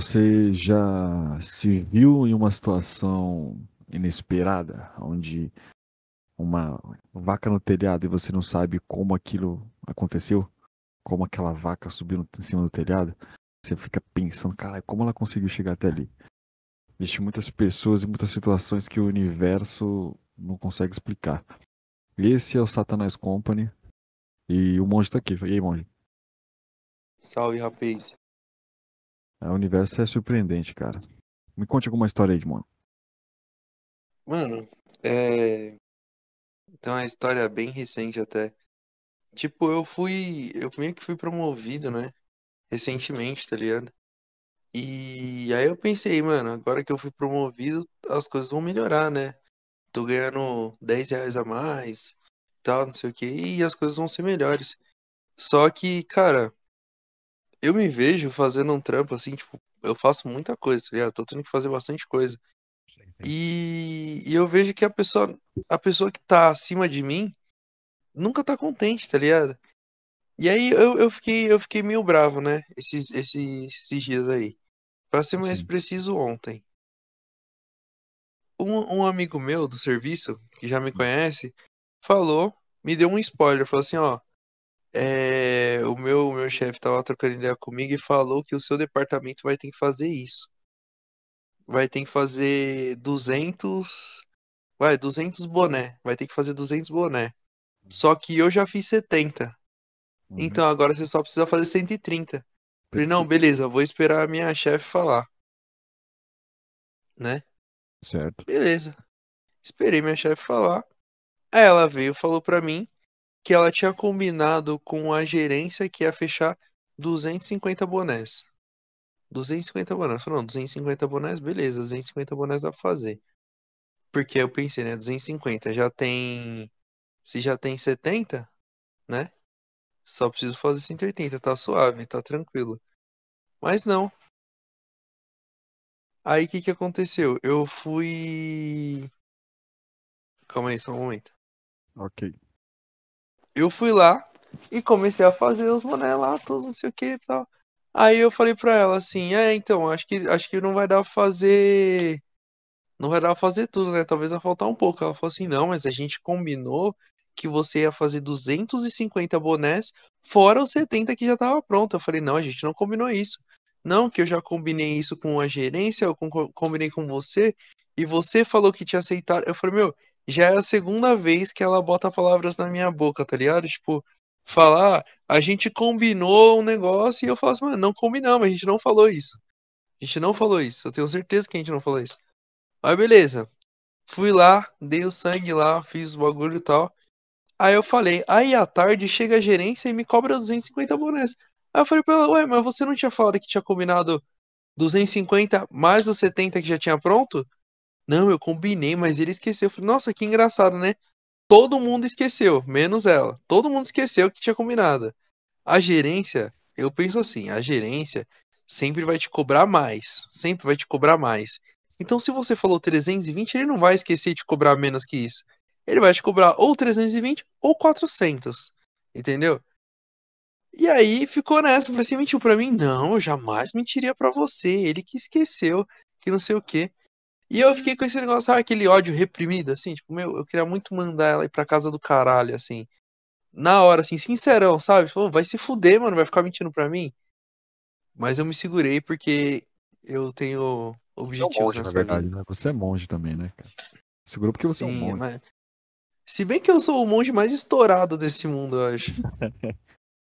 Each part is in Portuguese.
Você já se viu em uma situação inesperada, onde uma vaca no telhado e você não sabe como aquilo aconteceu? Como aquela vaca subiu em cima do telhado? Você fica pensando, cara, como ela conseguiu chegar até ali? Existem muitas pessoas e muitas situações que o universo não consegue explicar. Esse é o Satanás Company e o monge tá aqui. E aí, monge? Salve, rapaz. O universo é surpreendente, cara. Me conte alguma história aí, mano. Mano, é. Tem uma história bem recente até. Tipo, eu fui. Eu meio que fui promovido, né? Recentemente, tá ligado? E aí eu pensei, mano, agora que eu fui promovido, as coisas vão melhorar, né? Tô ganhando 10 reais a mais, tal, não sei o que, e as coisas vão ser melhores. Só que, cara, eu me vejo fazendo um trampo assim, tipo, eu faço muita coisa, tá ligado? Tô tendo que fazer bastante coisa. E, e eu vejo que a pessoa, a pessoa que tá acima de mim nunca tá contente, tá ligado? E aí eu, eu, fiquei, eu fiquei meio bravo, né? Esses, esses, esses dias aí. Pra ser mais Sim. preciso, ontem. Um, um amigo meu do serviço, que já me conhece, falou, me deu um spoiler, falou assim, ó. É, o meu, o meu chefe tava trocando ideia comigo e falou que o seu departamento vai ter que fazer isso. Vai ter que fazer 200. Vai, 200 boné. Vai ter que fazer 200 boné. Só que eu já fiz 70. Uhum. Então agora você só precisa fazer 130. Falei, não, beleza, vou esperar a minha chefe falar. Né? Certo. Beleza. Esperei minha chefe falar. Aí ela veio e falou pra mim que ela tinha combinado com a gerência que ia fechar 250 bonés. 250 bonés. Falei, não, 250 bonés, beleza, 250 bonés dá pra fazer. Porque eu pensei, né, 250 já tem. Se já tem 70, né? Só preciso fazer 180, tá suave, tá tranquilo. Mas não. Aí o que que aconteceu? Eu fui. Calma aí, só um momento. Ok. Eu fui lá e comecei a fazer os boné lá, todos não sei o que e tal. Aí eu falei pra ela assim, é, então, acho que acho que não vai dar pra fazer. Não vai dar pra fazer tudo, né? Talvez vai faltar um pouco. Ela falou assim, não, mas a gente combinou que você ia fazer 250 bonés, fora os 70 que já tava pronto. Eu falei, não, a gente não combinou isso. Não, que eu já combinei isso com a gerência, eu com- combinei com você, e você falou que tinha aceitado. Eu falei, meu, já é a segunda vez que ela bota palavras na minha boca, tá ligado? Tipo, falar, a gente combinou um negócio e eu falo assim, mano, não combinamos, a gente não falou isso. A gente não falou isso, eu tenho certeza que a gente não falou isso. Mas beleza. Fui lá, dei o sangue lá, fiz o bagulho e tal. Aí eu falei, aí à tarde chega a gerência e me cobra 250 bonés. Aí eu falei pra ela, ué, mas você não tinha falado que tinha combinado 250 mais os 70 que já tinha pronto? Não, eu combinei, mas ele esqueceu. Eu falei, nossa, que engraçado, né? Todo mundo esqueceu, menos ela. Todo mundo esqueceu que tinha combinado. A gerência, eu penso assim, a gerência sempre vai te cobrar mais. Sempre vai te cobrar mais. Então, se você falou 320, ele não vai esquecer de cobrar menos que isso. Ele vai te cobrar ou 320 ou 400. Entendeu? E aí ficou nessa. Falei, você mentiu pra mim? Não, eu jamais mentiria pra você. Ele que esqueceu, que não sei o quê. E eu fiquei com esse negócio, sabe aquele ódio reprimido, assim? Tipo, meu, eu queria muito mandar ela ir pra casa do caralho, assim. Na hora, assim, sincerão, sabe? Falou, vai se fuder, mano, vai ficar mentindo pra mim. Mas eu me segurei porque eu tenho Você é um objetivos monge, na nessa verdade, vida. né? Você é monge também, né, cara? Segurou porque você é um Sim, monge. mas. Se bem que eu sou o monge mais estourado desse mundo, eu acho.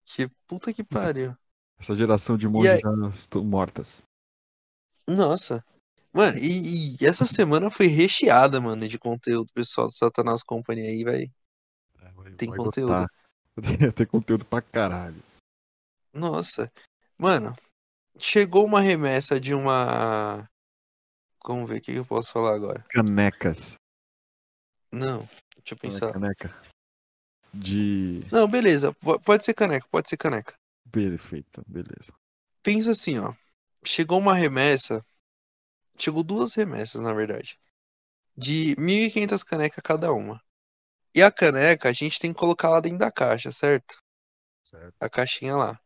Que puta que pariu. Essa geração de monges aí, já estão mortas. nossa. Mano, e, e essa semana foi recheada, mano, de conteúdo pessoal do Satanás Company aí, vai. É, Tem vai conteúdo. Tem conteúdo pra caralho. Nossa. Mano, chegou uma remessa de uma. Vamos ver o que eu posso falar agora. Canecas. Não, deixa eu é pensar. caneca. De. Não, beleza, po- pode ser caneca, pode ser caneca. Perfeito, beleza. Pensa assim, ó. Chegou uma remessa. Chegou duas remessas, na verdade. De 1.500 canecas cada uma. E a caneca, a gente tem que colocar lá dentro da caixa, certo? Certo. A caixinha lá.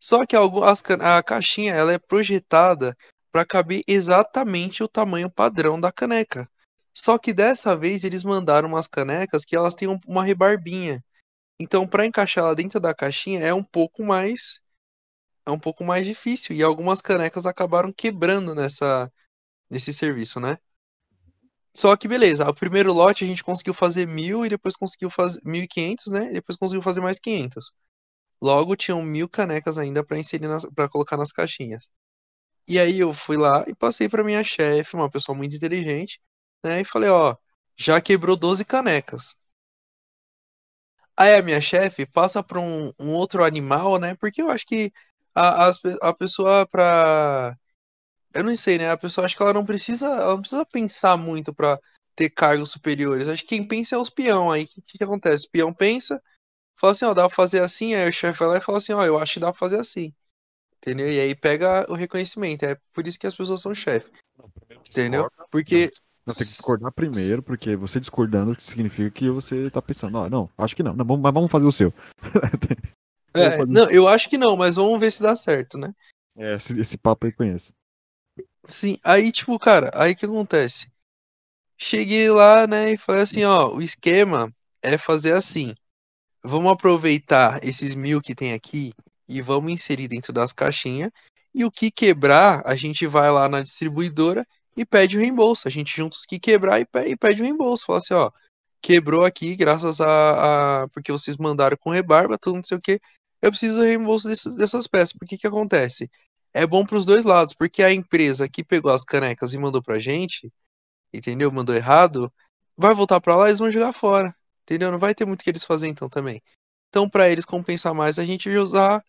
Só que algu- as can- a caixinha, ela é projetada para caber exatamente o tamanho padrão da caneca. Só que dessa vez eles mandaram umas canecas que elas têm um- uma rebarbinha. Então, para encaixar ela dentro da caixinha é um pouco mais é um pouco mais difícil e algumas canecas acabaram quebrando nessa nesse serviço, né? Só que beleza, o primeiro lote a gente conseguiu fazer mil e depois conseguiu fazer 1.500, né? E depois conseguiu fazer mais 500. Logo tinham mil canecas ainda para inserir para colocar nas caixinhas. E aí eu fui lá e passei para minha chefe, uma pessoa muito inteligente, né? E falei, ó, já quebrou 12 canecas. Aí a minha chefe passa para um, um outro animal, né? Porque eu acho que a, pe- a pessoa pra. Eu não sei, né? A pessoa acho que ela não precisa, ela não precisa pensar muito pra ter cargos superiores. Acho que quem pensa é os peão aí. O que, que, que acontece? O peão pensa, fala assim, ó, dá pra fazer assim, aí o chefe vai lá e fala assim, ó, eu acho que dá pra fazer assim. Entendeu? E aí pega o reconhecimento. É por isso que as pessoas são chefe. Entendeu? Porque. Não, tem que discordar primeiro, porque você discordando significa que você tá pensando, ó, não, acho que não, não, mas vamos fazer o seu. É, não, eu acho que não, mas vamos ver se dá certo, né? É, esse, esse papo aí conheço. Sim, aí tipo, cara, aí que acontece? Cheguei lá, né, e falei assim, ó, o esquema é fazer assim. Vamos aproveitar esses mil que tem aqui e vamos inserir dentro das caixinhas. E o que quebrar, a gente vai lá na distribuidora e pede o reembolso. A gente junta os que quebrar e pe- pede o reembolso. Fala assim, ó, quebrou aqui graças a, a- porque vocês mandaram com rebarba, tudo não sei o que. Eu preciso reembolso desses- dessas peças. Porque que acontece? É bom para os dois lados, porque a empresa que pegou as canecas e mandou pra gente, entendeu? Mandou errado, vai voltar pra lá e eles vão jogar fora. Entendeu? Não vai ter muito que eles fazerem então também. Então, pra eles compensar mais, a gente usar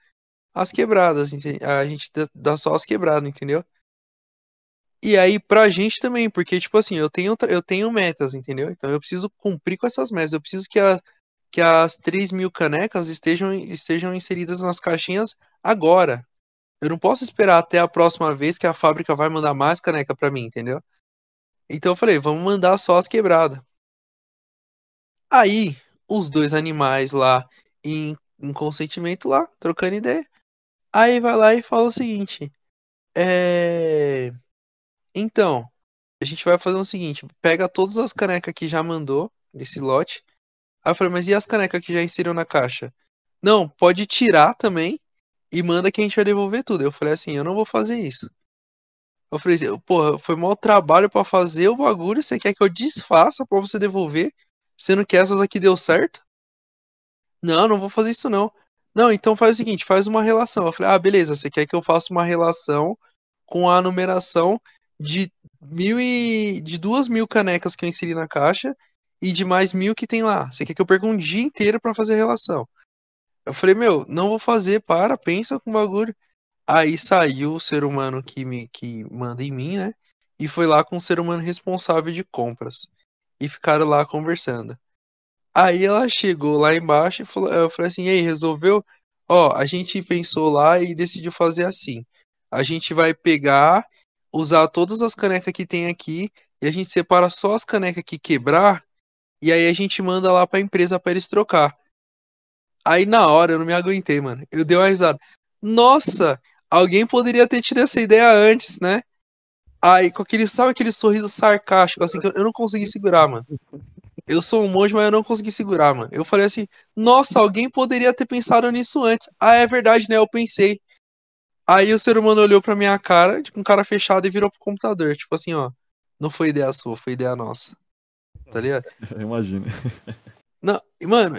as quebradas, a gente dá- só as quebradas, entendeu? E aí, pra gente também, porque, tipo assim, eu tenho, eu tenho metas, entendeu? Então eu preciso cumprir com essas metas. Eu preciso que, a, que as 3 mil canecas estejam, estejam inseridas nas caixinhas agora. Eu não posso esperar até a próxima vez que a fábrica vai mandar mais caneca pra mim, entendeu? Então eu falei, vamos mandar só as quebradas. Aí, os dois animais lá em, em consentimento lá, trocando ideia. Aí vai lá e fala o seguinte: É. Então, a gente vai fazer o seguinte: pega todas as canecas que já mandou desse lote. Aí eu falei, mas e as canecas que já inseriu na caixa? Não, pode tirar também e manda que a gente vai devolver tudo. Eu falei assim: eu não vou fazer isso. Eu falei assim, porra, foi mau trabalho pra fazer o bagulho, você quer que eu desfaça pra você devolver, sendo que essas aqui deu certo? Não, não vou fazer isso não. Não, então faz o seguinte, faz uma relação. Eu falei, ah, beleza, você quer que eu faça uma relação com a numeração de mil e de duas mil canecas que eu inseri na caixa e de mais mil que tem lá. Você quer que eu perca um dia inteiro pra fazer a relação? Eu falei, meu, não vou fazer, para, pensa com o bagulho. Aí saiu o ser humano que me que manda em mim, né? E foi lá com o ser humano responsável de compras. E ficaram lá conversando. Aí ela chegou lá embaixo e falou, eu falei assim, e aí, resolveu? Ó, a gente pensou lá e decidiu fazer assim. A gente vai pegar, usar todas as canecas que tem aqui e a gente separa só as canecas que quebrar e aí a gente manda lá pra empresa pra eles trocar. Aí na hora eu não me aguentei, mano. Eu dei uma risada. Nossa, alguém poderia ter tido essa ideia antes, né? Aí com aquele, sabe aquele sorriso sarcástico assim que eu eu não consegui segurar, mano. Eu sou um monge, mas eu não consegui segurar, mano. Eu falei assim, nossa, alguém poderia ter pensado nisso antes. Ah, é verdade, né? Eu pensei. Aí o ser humano olhou pra minha cara, tipo, com cara fechada e virou pro computador. Tipo assim, ó. Não foi ideia sua, foi ideia nossa. Tá ligado? Imagina. Não, mano,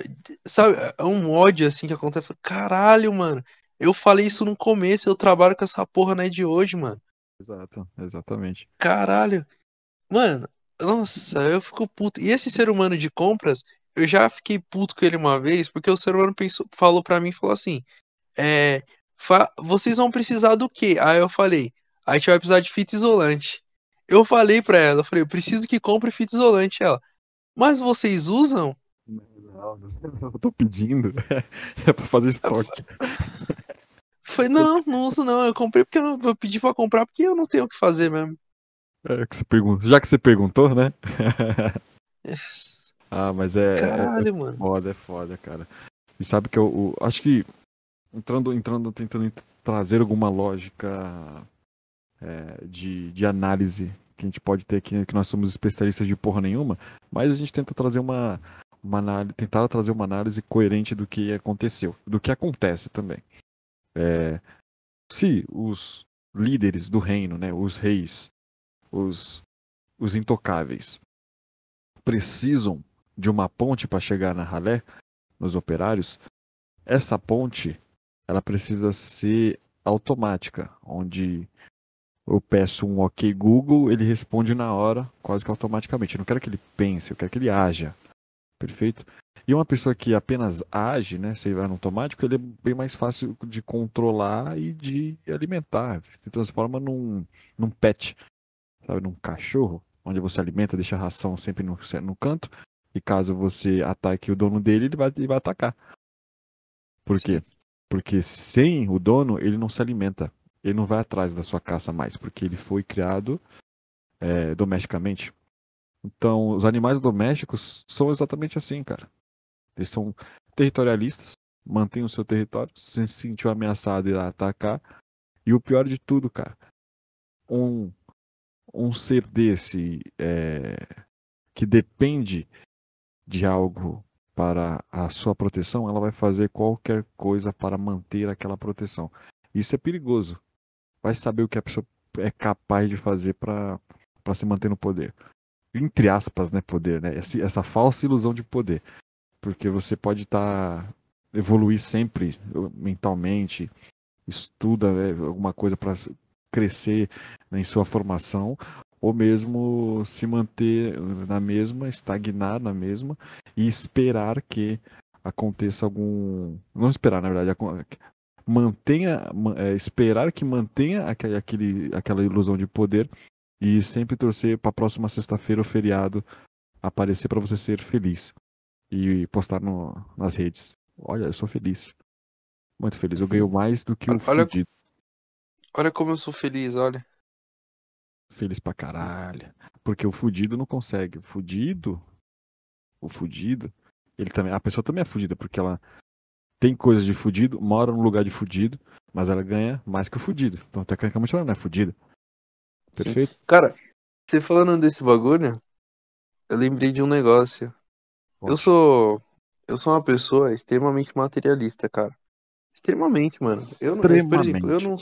sabe, é um ódio assim que acontece. Caralho, mano. Eu falei isso no começo, eu trabalho com essa porra, não é de hoje, mano. Exato, exatamente. Caralho. Mano, nossa, eu fico puto. E esse ser humano de compras, eu já fiquei puto com ele uma vez, porque o ser humano pensou, falou pra mim, falou assim, é, fa- vocês vão precisar do quê? Aí eu falei, a gente vai precisar de fita isolante. Eu falei pra ela, eu falei, eu preciso que compre fita isolante. Ela, mas vocês usam? Não, eu tô pedindo. É pra fazer estoque. Foi, não, não uso não. Eu comprei porque eu não vou pedir pra comprar porque eu não tenho o que fazer mesmo. É que você pergunta. Já que você perguntou, né? Ah, mas é, é- é Caralho, mano. foda, é foda, cara. E sabe que eu, eu acho que entrando, entrando, tentando ent- trazer alguma lógica é, de, de análise que a gente pode ter aqui, que nós somos especialistas de porra nenhuma, mas a gente tenta trazer uma, uma análise, tentar trazer uma análise coerente do que aconteceu, do que acontece também. É, se os líderes do reino, né, os reis, os, os intocáveis, precisam de uma ponte para chegar na ralé, nos operários, essa ponte ela precisa ser automática, onde eu peço um OK Google, ele responde na hora, quase que automaticamente. Eu não quero que ele pense, eu quero que ele haja. Perfeito? E uma pessoa que apenas age, né, se ele vai no automático, ele é bem mais fácil de controlar e de alimentar. Se transforma num, num pet, sabe, num cachorro, onde você alimenta, deixa a ração sempre no, no canto, e caso você ataque o dono dele, ele vai, ele vai atacar. Por quê? Porque sem o dono, ele não se alimenta. Ele não vai atrás da sua caça mais, porque ele foi criado é, domesticamente. Então, os animais domésticos são exatamente assim, cara. Eles são territorialistas, mantêm o seu território, se sentiu ameaçado e atacar. E o pior de tudo, cara, um, um ser desse é, que depende de algo para a sua proteção, ela vai fazer qualquer coisa para manter aquela proteção. Isso é perigoso. Vai saber o que a pessoa é capaz de fazer para se manter no poder. Entre aspas, né, poder, né? Essa, essa falsa ilusão de poder. Porque você pode estar tá, evoluir sempre mentalmente, estuda né, alguma coisa para crescer né, em sua formação, ou mesmo se manter na mesma, estagnar na mesma e esperar que aconteça algum. Não esperar, na verdade, mantenha, é, esperar que mantenha aquele, aquela ilusão de poder e sempre torcer para a próxima sexta-feira ou feriado aparecer para você ser feliz e postar no, nas redes. Olha, eu sou feliz. Muito feliz. Eu ganho mais do que o olha, fudido. Olha como eu sou feliz, olha. Feliz pra caralho. Porque o fudido não consegue. O fudido. O fudido. Ele também. A pessoa também é fudida, porque ela tem coisas de fudido, mora num lugar de fudido, mas ela ganha mais que o fudido. Então, tecnicamente, ela não é fudida. Perfeito? Sim. Cara, você falando desse bagulho, eu lembrei de um negócio. Eu sou. Eu sou uma pessoa extremamente materialista, cara. Extremamente, mano. Eu, extremamente. por exemplo, eu não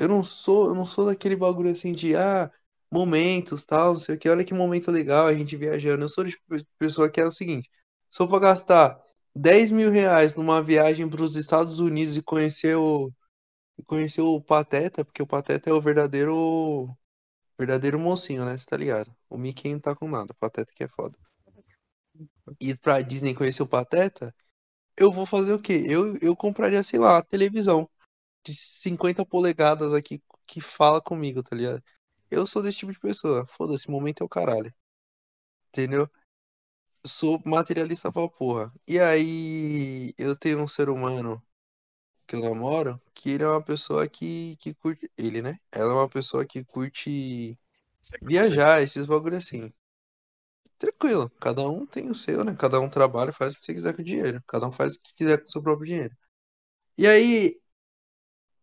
eu não sou, eu não sou daquele bagulho assim de ah, momentos, tal, não sei o que. Olha que momento legal a gente viajando. Eu sou de pessoa que é o seguinte: sou para gastar 10 mil reais numa viagem para os Estados Unidos e conhecer o conhecer o Pateta, porque o Pateta é o verdadeiro verdadeiro mocinho, né? Você tá ligado? O Mickey não tá com nada, o Pateta que é foda. Ir pra Disney conhecer o Pateta, eu vou fazer o quê? Eu, eu compraria, sei lá, televisão de 50 polegadas aqui que fala comigo, tá ligado? Eu sou desse tipo de pessoa. Foda-se, momento é o caralho. Entendeu? Sou materialista pra porra. E aí, eu tenho um ser humano que eu namoro, que ele é uma pessoa que, que curte. Ele, né? Ela é uma pessoa que curte viajar, esses bagulho assim. Tranquilo, cada um tem o seu, né? Cada um trabalha e faz o que você quiser com o dinheiro. Cada um faz o que quiser com o seu próprio dinheiro. E aí,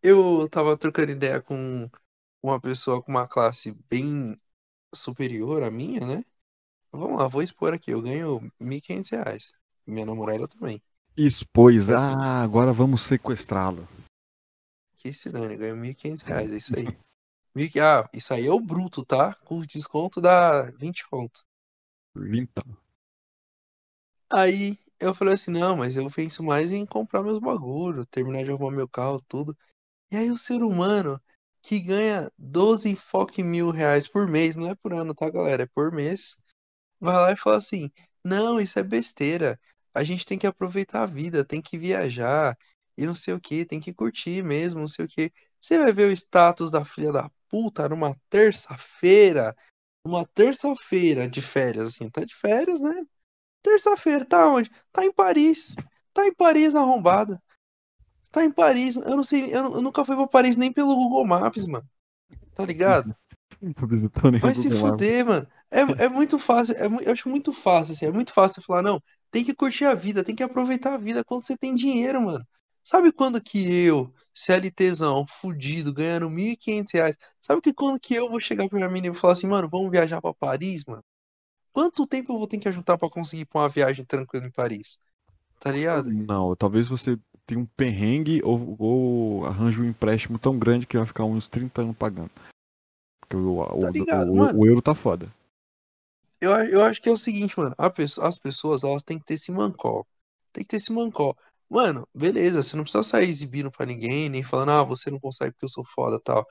eu tava trocando ideia com uma pessoa com uma classe bem superior à minha, né? Vamos lá, vou expor aqui. Eu ganho R$ 1.500. Minha namorada também. Expôs. Ah, agora vamos sequestrá-lo. Que estranho, ganho R$ 1.500. É isso aí. Ah, isso aí é o bruto, tá? Com desconto dá 20 conto. 20. Aí eu falei assim, não, mas eu penso mais em comprar meus bagulho, terminar de arrumar meu carro, tudo. E aí o ser humano que ganha 12 enfoque mil reais por mês, não é por ano, tá, galera? É por mês. Vai lá e fala assim: não, isso é besteira. A gente tem que aproveitar a vida, tem que viajar e não sei o que, tem que curtir mesmo, não sei o que. Você vai ver o status da filha da puta numa terça-feira, numa terça-feira de férias, assim, tá de férias, né? Terça-feira, tá onde? Tá em Paris. Tá em Paris arrombada. Tá em Paris. Eu não sei, eu, eu nunca fui pra Paris nem pelo Google Maps, mano. Tá ligado? Vai se fuder, mano. É, é muito fácil, é, eu acho muito fácil, assim, é muito fácil você falar, não, tem que curtir a vida, tem que aproveitar a vida quando você tem dinheiro, mano. Sabe quando que eu, CLTzão, fudido, ganhando 1.500 reais, sabe que quando que eu vou chegar pra minha menina e falar assim, mano, vamos viajar pra Paris, mano? Quanto tempo eu vou ter que ajuntar pra conseguir ir pra uma viagem tranquila em Paris? Tá ligado? Não, talvez você tenha um perrengue ou, ou arranje um empréstimo tão grande que vai ficar uns 30 anos pagando. Porque o, o, Tá ligado, o- mano? o euro tá foda. Eu, eu acho que é o seguinte, mano. as pessoas, elas têm que ter esse mancol. Tem que ter esse mancol. Mano, beleza, você não precisa sair exibindo pra ninguém, nem falando, ah, você não consegue porque eu sou foda tal.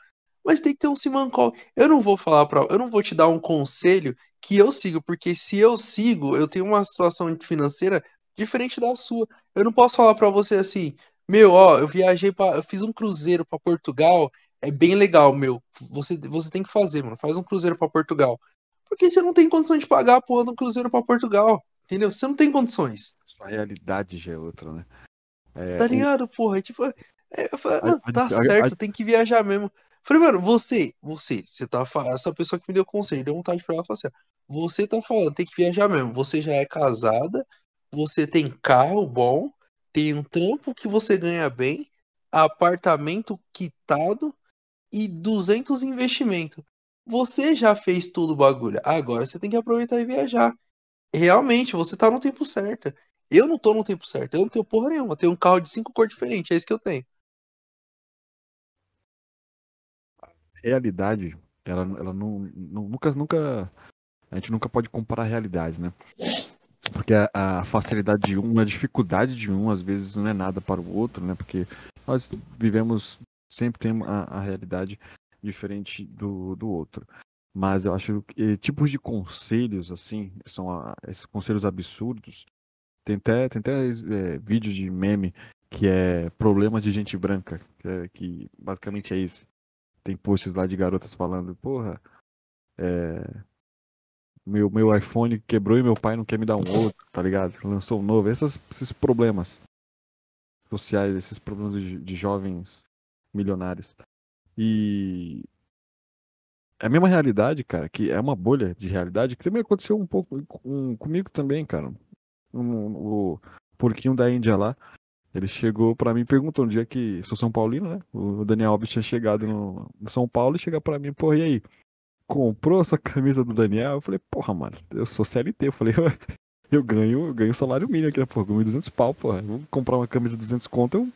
Mas tem que ter um simancol. Eu não vou falar pra. Eu não vou te dar um conselho que eu sigo, porque se eu sigo, eu tenho uma situação financeira diferente da sua. Eu não posso falar pra você assim, meu, ó, eu viajei para, eu fiz um cruzeiro pra Portugal, é bem legal, meu. Você, você tem que fazer, mano. Faz um cruzeiro pra Portugal. Porque você não tem condição de pagar a porra de um cruzeiro pra Portugal. Entendeu? Você não tem condições. Sua realidade já é outra, né? É, Tá o- ligado, porra? É tipo, é, eu falei, A- mano, a- tá a- certo, tem que viajar mesmo. Falei, mano, você, você, você tá falando, essa pessoa que me deu conselho, deu vontade pra ela, falar assim, ó, você tá falando, tem que viajar mesmo. Você já é casada, você tem carro bom, tem um trampo que você ganha bem, apartamento quitado e 200 em investimento. Você já fez tudo o bagulho. Agora você tem que aproveitar e viajar. Realmente, você tá no tempo certo. Eu não tô no tempo certo. Eu não tenho porra nenhuma. Eu tenho um carro de cinco cores diferentes. É isso que eu tenho. realidade, ela, ela não, não- nunca, nunca, a gente nunca pode comparar realidades, né? Porque a, a facilidade de um, a dificuldade de um, às vezes não é nada para o outro, né? Porque nós vivemos, sempre temos a, a realidade diferente do, do outro. Mas eu acho que eh, tipos de conselhos, assim, são a- esses conselhos absurdos. Tem até, tem até eh, vídeo de meme que é problemas de gente branca, que, é- que basicamente é isso tem posts lá de garotas falando, porra, é, meu, meu iPhone quebrou e meu pai não quer me dar um outro, tá ligado? Lançou um novo. Essas- esses problemas sociais, esses problemas de, de jovens milionários. E é a mesma realidade, cara, que é uma bolha de realidade que também aconteceu um pouco com- comigo também, cara. Um- o porquinho da Índia lá, ele chegou pra mim e perguntou um dia que sou São Paulino, né? O Daniel Alves tinha chegado no, no São Paulo e chega pra mim, porra, e aí? Comprou essa camisa do Daniel? Eu falei, porra, mano, eu sou CLT. Eu falei, eu ganho, eu ganho salário mínimo aqui, né? Porra, ganho 200 pau, porra. Vou comprar uma camisa de 200 conto, eu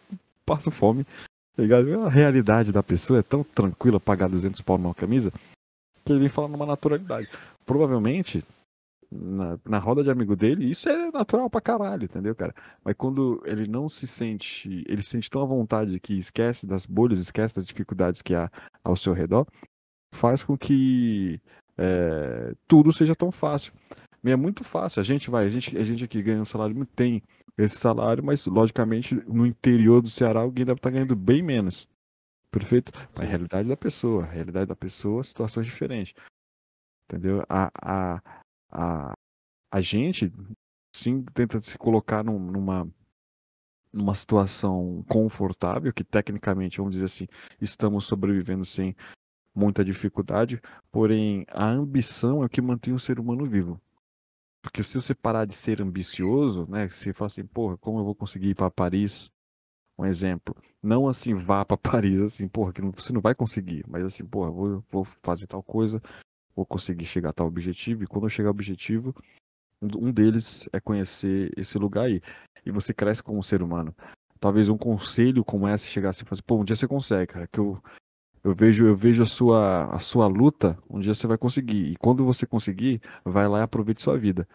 passo fome. Tá ligado? A realidade da pessoa é tão tranquila pagar 200 pau numa camisa que ele vem falar numa naturalidade. Provavelmente, na, na roda de amigo dele, isso é natural pra caralho, entendeu, cara? Mas quando ele não se sente, ele se sente tão à vontade que esquece das bolhas, esquece das dificuldades que há ao seu redor, faz com que é, tudo seja tão fácil. E é muito fácil. A gente vai, a gente, a gente aqui ganha um salário muito tem esse salário, mas logicamente no interior do Ceará alguém deve estar ganhando bem menos. Perfeito? Mas Sim. a realidade da pessoa, a realidade da pessoa, situações diferentes. Entendeu? A, a, a, a gente sim tenta se colocar num- numa numa situação confortável, que tecnicamente, vamos dizer assim, estamos sobrevivendo sem muita dificuldade, porém a ambição é o que mantém o ser humano vivo. Porque se você parar de ser ambicioso, né, se você fala assim, porra, como eu vou conseguir ir para Paris? Um exemplo, não assim vá para Paris, assim, porra, que você não vai conseguir, mas assim, porra, vou, vou fazer tal coisa, vou conseguir chegar a tal objetivo, e quando eu chegar ao objetivo, um um deles é conhecer esse lugar aí. E você cresce como ser humano. Talvez um conselho como esse chegasse e falasse, pô, um dia você consegue, cara, que eu eu vejo, eu vejo a sua, a sua luta, um dia você vai conseguir. E quando você conseguir, vai lá e aproveite sua vida.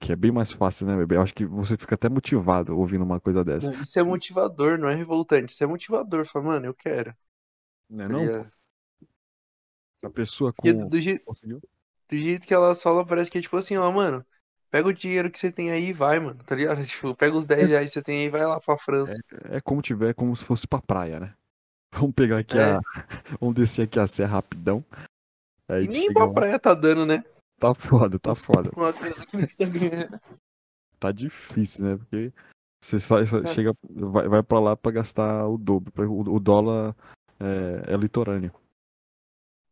Que é bem mais fácil, né, bebê? Eu acho que você fica até motivado ouvindo uma coisa dessa. Não, Isso é motivador, não é revoltante. Isso é motivador. Fala, mano, eu quero. Né, tá não? ligado? A pessoa com... do, jeito, conseguiu? do jeito que elas falam, parece que é tipo assim, ó, mano, pega o dinheiro que você tem aí e vai, mano, tá ligado? Tipo, pega os 10 reais que você tem aí e vai lá pra França. É como tiver, como se fosse pra praia, né? Vamos pegar aqui É. a. Vamos descer aqui a serra rapidão. Aí E nem chega pra lá, praia tá dando, né? Tá foda, tá foda. Tá. Tá difícil, né? Porque você sai, sai- Cara. chega, vai, vai pra lá pra gastar o dobro. O, o dólar é, é litorâneo.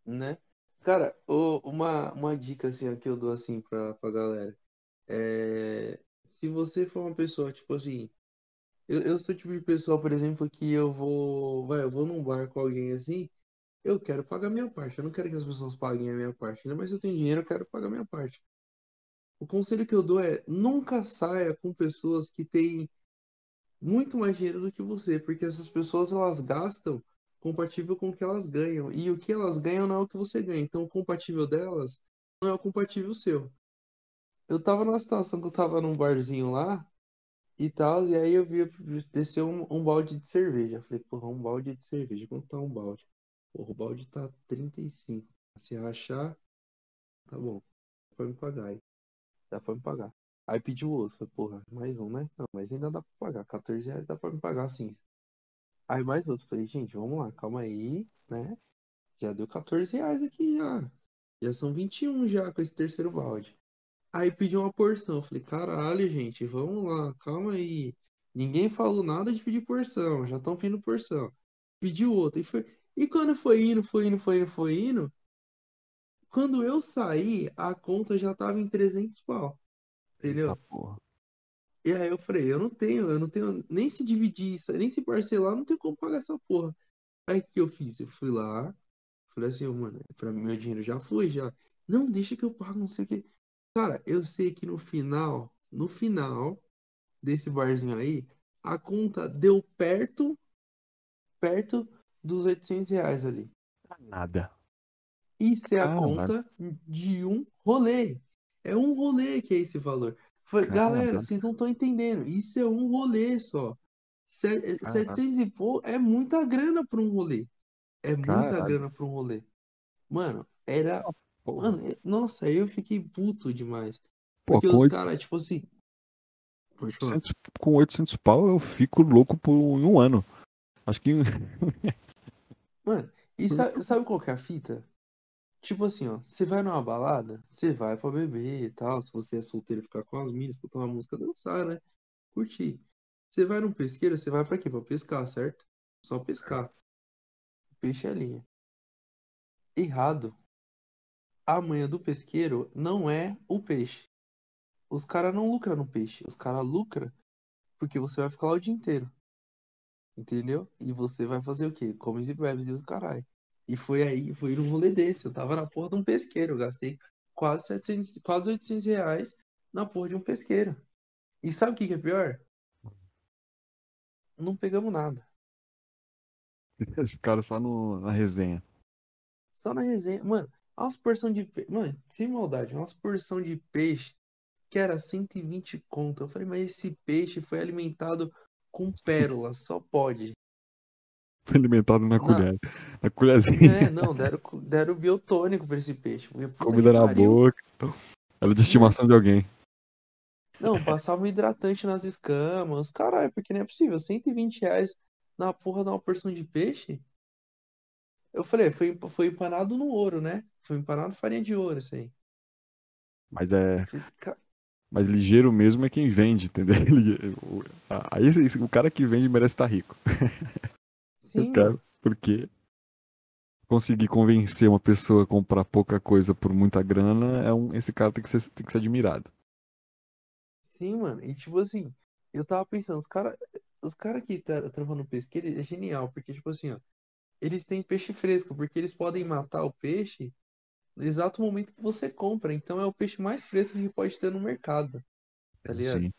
Né? Cara, uma, uma dica assim que eu dou assim pra, pra galera. É, se você for uma pessoa, tipo assim, Eu, eu sou o tipo de pessoa, por exemplo, que eu vou. Vai, eu vou num bar com alguém assim. Eu quero pagar minha parte. Eu não quero que as pessoas paguem a minha parte. Ainda mais se eu tenho dinheiro, eu quero pagar minha parte. O conselho que eu dou é nunca saia com pessoas que têm muito mais dinheiro do que você, porque essas pessoas elas gastam compatível com o que elas ganham. E o que elas ganham não é o que você ganha. Então o compatível delas não é o compatível seu. Eu tava numa situação que eu tava num barzinho lá e tal, e aí eu vi descer um, um balde de cerveja. Falei, porra, um balde de cerveja. Quanto tá um balde? Porra, o balde tá 35. Se rachar, tá bom. Pode me pagar aí. Dá pra me pagar. Aí pediu outro. Falei, porra, mais um, né? Não, mas ainda dá pra pagar. 14 reais dá pra me pagar sim. Aí mais outro. Falei, gente, vamos lá, calma aí, né? Já deu 14 reais aqui já. Já são 21 já com esse terceiro balde. Aí pediu uma porção. Falei, caralho, gente, vamos lá, calma aí. Ninguém falou nada de pedir porção, já estão pedindo porção. Pediu outra. E, foi... e quando foi indo, foi indo, foi indo, foi indo. Quando eu saí, a conta já tava em 300 pau. Entendeu? Eita porra. E aí eu falei, eu não tenho, eu não tenho nem se dividir isso, nem se parcelar, não tenho como pagar essa porra. Aí o que eu fiz? Eu fui lá, falei assim, mano, pra mim meu dinheiro já foi, já. Não, deixa que eu pago, não sei o que. Cara, eu sei que no final, no final desse barzinho aí, a conta deu perto, perto dos 800 reais ali. Nada. Isso é a Caramba. conta de um rolê. É um rolê que é esse valor. Foi, Caramba. galera, vocês não estão entendendo. Isso é um rolê só. Se- Caramba. 700 e pouco é muita grana para um rolê. É muita Caralho. grana para um rolê. Mano, era. Mano, nossa, eu fiquei puto demais. Pô, Porque os oito- caras, tipo assim. Pode falar. 800, com 800 pau eu fico louco por um ano. Acho que Mano, e sabe, sabe qual que é a fita? Tipo assim, ó, você vai numa balada, você vai pra beber e tal. Se você é solteiro, ficar com as minas, escutar uma música, dançar, né? Curtir. Você vai num pesqueiro, você vai pra quê? Pra pescar, certo? Só pescar. Peixe é linha. Errado. A manha do pesqueiro não é o peixe. Os caras não lucram no peixe. Os caras lucram porque você vai ficar lá o dia inteiro. Entendeu? E você vai fazer o quê? Come e bebe e o caralho. E foi aí, foi num rolê desse. Eu tava na porra de um pesqueiro. Eu gastei quase 700, quase 800 reais na porra de um pesqueiro. E sabe o que que é pior? Não pegamos nada. os caras só no, na resenha. Só na resenha. Mano, umas porção de peixe. Mano, sem maldade, umas porção de peixe que era 120 conto. Eu falei, mas esse peixe foi alimentado com pérola, só pode. Foi alimentado na colher. Na colherzinha, É, não, deram, deram biotônico pra esse peixe. Comida na pariu. boca. Era de estimação de alguém. Não, passava um hidratante nas escamas. Caralho, porque não é possível. 120 reais na porra de uma porção de peixe? Eu falei, foi, foi empanado no ouro, né? Foi empanado farinha de ouro, isso aí. Mas é. Eu falei, "Ca- Mas ligeiro mesmo é quem vende, entendeu? Aí o cara que vende merece estar rico. Sim, cara, porque conseguir convencer uma pessoa a comprar pouca coisa por muita grana, é um, esse cara tem que ser, tem que ser admirado. Sim, mano. E tipo assim, eu tava pensando, os caras os cara que tá trampando no pesqueiro é genial, porque tipo assim, ó, eles têm peixe fresco, porque eles podem matar o peixe no exato momento que você compra. Então é o peixe mais fresco que pode ter no mercado. Tá ligado? Sim.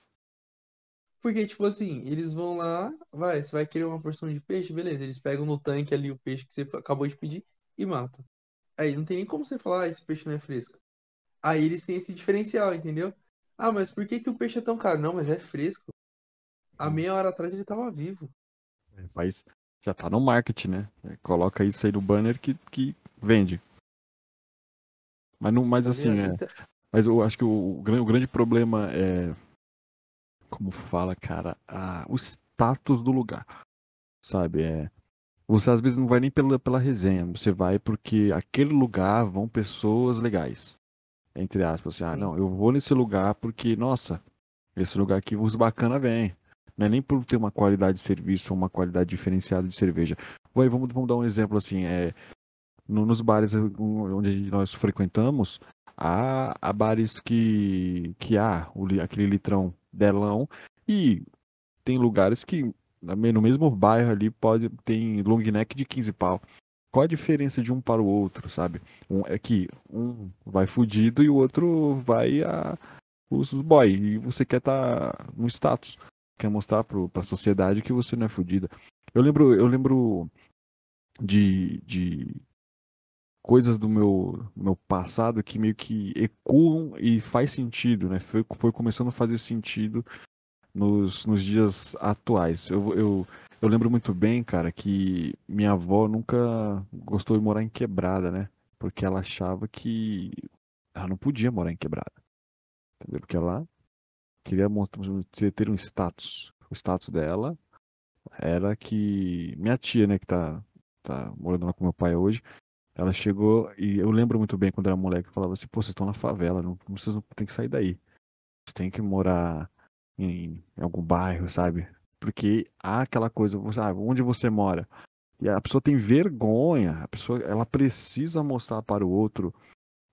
Porque, tipo assim, eles vão lá, vai, você vai querer uma porção de peixe, beleza. Eles pegam no tanque ali o peixe que você acabou de pedir e matam. Aí não tem nem como você falar, ah, esse peixe não é fresco. Aí eles têm esse diferencial, entendeu? Ah, mas por que que o peixe é tão caro? Não, mas é fresco. Há meia hora atrás ele tava vivo. Mas já tá no marketing, né? É, Coloca isso aí no banner que, que vende. Mas, não, mas tá assim, é, Então- mas eu acho que o, o gran- o grande problema é, como fala, cara, a- o status do lugar, sabe? É, você às vezes não vai nem pela, pela resenha, você vai porque aquele lugar vão pessoas legais, entre aspas, assim, ah, não, eu vou nesse lugar porque, nossa, esse lugar aqui os bacana vem. Não é nem por ter uma qualidade de serviço ou uma qualidade diferenciada de cerveja. Vai, vamos, vamos dar um exemplo assim, é, no- nos bares onde nós frequentamos, há, há bares que, que há o aquele litrão delão e tem lugares que no mesmo bairro ali pode tem long neck de 15 pau. Qual a diferença de um para o outro, sabe? Um, é que um vai fudido e o outro vai a os boy. E você quer estar tá no status. Quer mostrar para a sociedade que você não é fudida. Eu lembro, eu lembro de, de coisas do meu, meu passado que meio que ecoam e faz sentido, né? Foi, foi começando a fazer sentido nos, nos dias atuais. Eu, eu, eu lembro muito bem, cara, que minha avó nunca gostou de morar em quebrada, né? Porque ela achava que ela não podia morar em quebrada. Entendeu? Porque ela queria ter um status. O status dela era que minha tia, né, que tá, tá morando lá com meu pai hoje, ela chegou e eu lembro muito bem quando era moleque, falava assim, pô, vocês estão na favela, não, vocês não tem que sair daí. Vocês têm que morar em, em algum bairro, sabe? Porque há aquela coisa, ah, onde você mora? E a pessoa tem vergonha, a pessoa ela precisa mostrar para o outro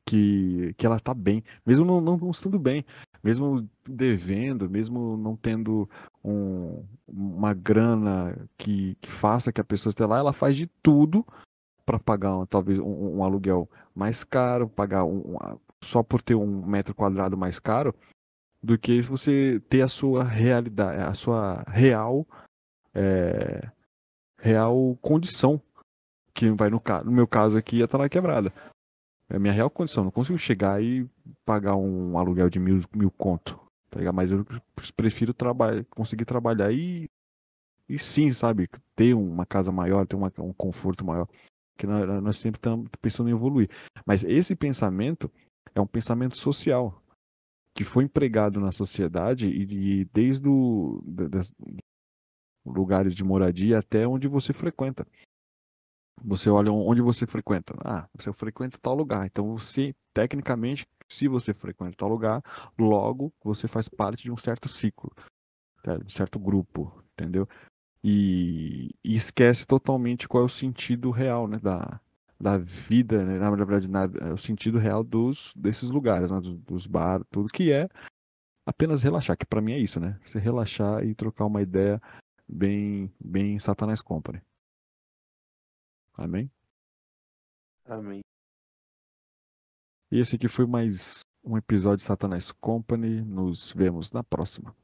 que, que ela está bem, mesmo não, não estando bem, mesmo devendo, mesmo não tendo um, uma grana que, que faça que a pessoa esteja lá, ela faz de tudo para pagar talvez um, um, aluguel mais caro, pagar um, só por ter um metro quadrado mais caro, do que você ter a sua realidade, a sua real é, real condição que vai no, no meu caso aqui ia estar na quebrada. É a minha real condição. Não consigo chegar e pagar um aluguel de mil, mil conto. Tá Mas eu prefiro trabalhar, conseguir trabalhar e, e sim, sabe, ter uma casa maior, ter uma, um conforto maior. Que nós, nós sempre estamos pensando em evoluir. Mas esse pensamento é um pensamento social que foi empregado na sociedade e, e desde o, das, lugares de moradia até onde você frequenta. Você olha onde você frequenta. Ah, você frequenta tal lugar. Então você, tecnicamente, se você frequenta tal lugar, logo você faz parte de um certo ciclo, tá? de um certo grupo, entendeu? E, e, esquece totalmente qual é o sentido real né, da, da vida, né? na verdade, na, é o sentido real dos, desses lugares, né? dos, dos bar, tudo que é apenas relaxar, que para mim é isso, né? Você relaxar e trocar uma ideia bem, bem Satanás Company. Amém? Amém. E esse aqui foi mais um episódio de Satanás Company. Nos vemos na próxima.